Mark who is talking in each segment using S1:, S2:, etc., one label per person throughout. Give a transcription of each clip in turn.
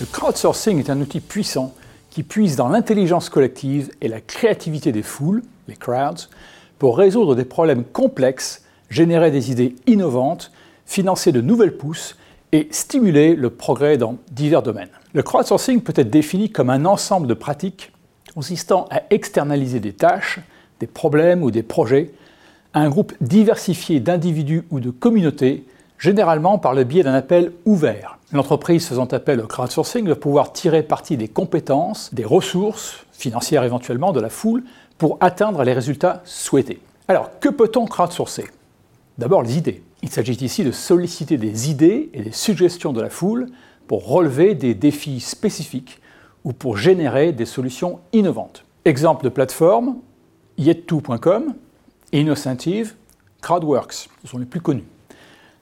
S1: Le crowdsourcing est un outil puissant qui puise dans l'intelligence collective et la créativité des foules, les crowds, pour résoudre des problèmes complexes, générer des idées innovantes, financer de nouvelles pousses et stimuler le progrès dans divers domaines. Le crowdsourcing peut être défini comme un ensemble de pratiques consistant à externaliser des tâches, des problèmes ou des projets à un groupe diversifié d'individus ou de communautés, généralement par le biais d'un appel ouvert. L'entreprise faisant appel au crowdsourcing va pouvoir tirer parti des compétences, des ressources, financières éventuellement, de la foule pour atteindre les résultats souhaités. Alors, que peut-on crowdsourcer? D'abord les idées. Il s'agit ici de solliciter des idées et des suggestions de la foule pour relever des défis spécifiques ou pour générer des solutions innovantes. Exemple de plateforme, yet2.com, Innocentive, Crowdworks, ce sont les plus connus.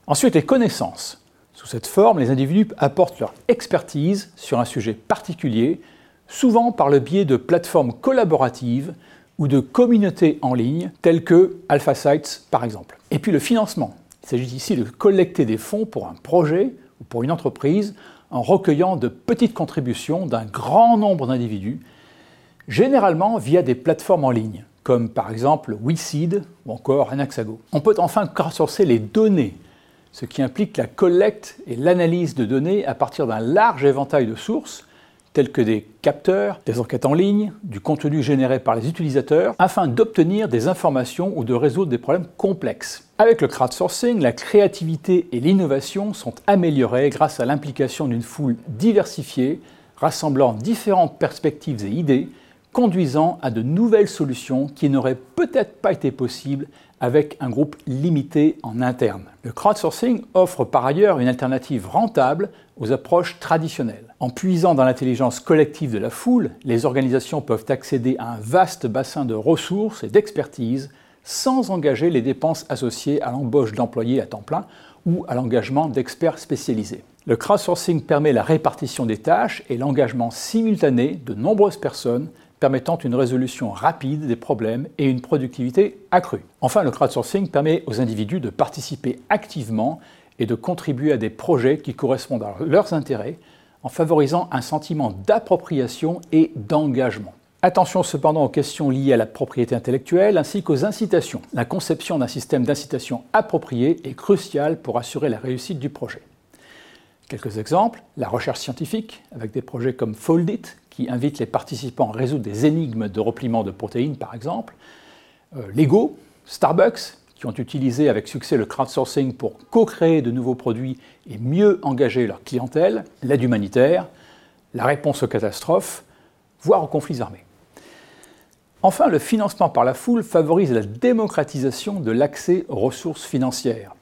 S1: Ensuite, les connaissances. Sous cette forme, les individus apportent leur expertise sur un sujet particulier, souvent par le biais de plateformes collaboratives ou de communautés en ligne, telles que AlphaSites par exemple. Et puis le financement. Il s'agit ici de collecter des fonds pour un projet ou pour une entreprise en recueillant de petites contributions d'un grand nombre d'individus, généralement via des plateformes en ligne, comme par exemple WeSeed ou encore Anaxago. On peut enfin crowdsourcer les données, ce qui implique la collecte et l'analyse de données à partir d'un large éventail de sources, tels que des capteurs, des enquêtes en ligne, du contenu généré par les utilisateurs, afin d'obtenir des informations ou de résoudre des problèmes complexes. Avec le crowdsourcing, la créativité et l'innovation sont améliorées grâce à l'implication d'une foule diversifiée, rassemblant différentes perspectives et idées, conduisant à de nouvelles solutions qui n'auraient peut-être pas été possibles avec un groupe limité en interne. Le crowdsourcing offre par ailleurs une alternative rentable aux approches traditionnelles. En puisant dans l'intelligence collective de la foule, les organisations peuvent accéder à un vaste bassin de ressources et d'expertise sans engager les dépenses associées à l'embauche d'employés à temps plein ou à l'engagement d'experts spécialisés. Le crowdsourcing permet la répartition des tâches et l'engagement simultané de nombreuses personnes permettant une résolution rapide des problèmes et une productivité accrue. Enfin, le crowdsourcing permet aux individus de participer activement et de contribuer à des projets qui correspondent à leurs intérêts en favorisant un sentiment d'appropriation et d'engagement. Attention cependant aux questions liées à la propriété intellectuelle ainsi qu'aux incitations. La conception d'un système d'incitation approprié est cruciale pour assurer la réussite du projet. Quelques exemples, la recherche scientifique, avec des projets comme Foldit, qui invite les participants à résoudre des énigmes de repliement de protéines, par exemple, euh, Lego, Starbucks, qui ont utilisé avec succès le crowdsourcing pour co-créer de nouveaux produits et mieux engager leur clientèle, l'aide humanitaire, la réponse aux catastrophes, voire aux conflits armés. Enfin, le financement par la foule favorise la démocratisation de l'accès aux ressources financières.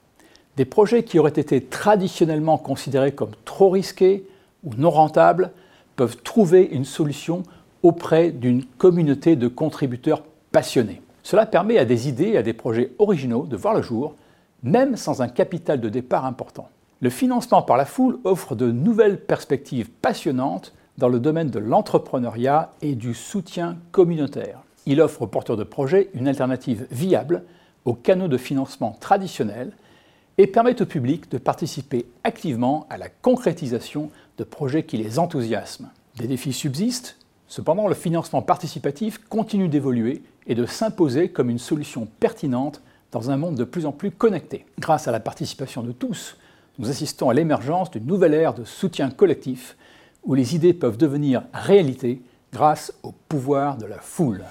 S1: Des projets qui auraient été traditionnellement considérés comme trop risqués ou non rentables peuvent trouver une solution auprès d'une communauté de contributeurs passionnés. Cela permet à des idées et à des projets originaux de voir le jour, même sans un capital de départ important. Le financement par la foule offre de nouvelles perspectives passionnantes dans le domaine de l'entrepreneuriat et du soutien communautaire. Il offre aux porteurs de projets une alternative viable aux canaux de financement traditionnels et permettent au public de participer activement à la concrétisation de projets qui les enthousiasment. Des défis subsistent, cependant le financement participatif continue d'évoluer et de s'imposer comme une solution pertinente dans un monde de plus en plus connecté. Grâce à la participation de tous, nous assistons à l'émergence d'une nouvelle ère de soutien collectif où les idées peuvent devenir réalité grâce au pouvoir de la foule.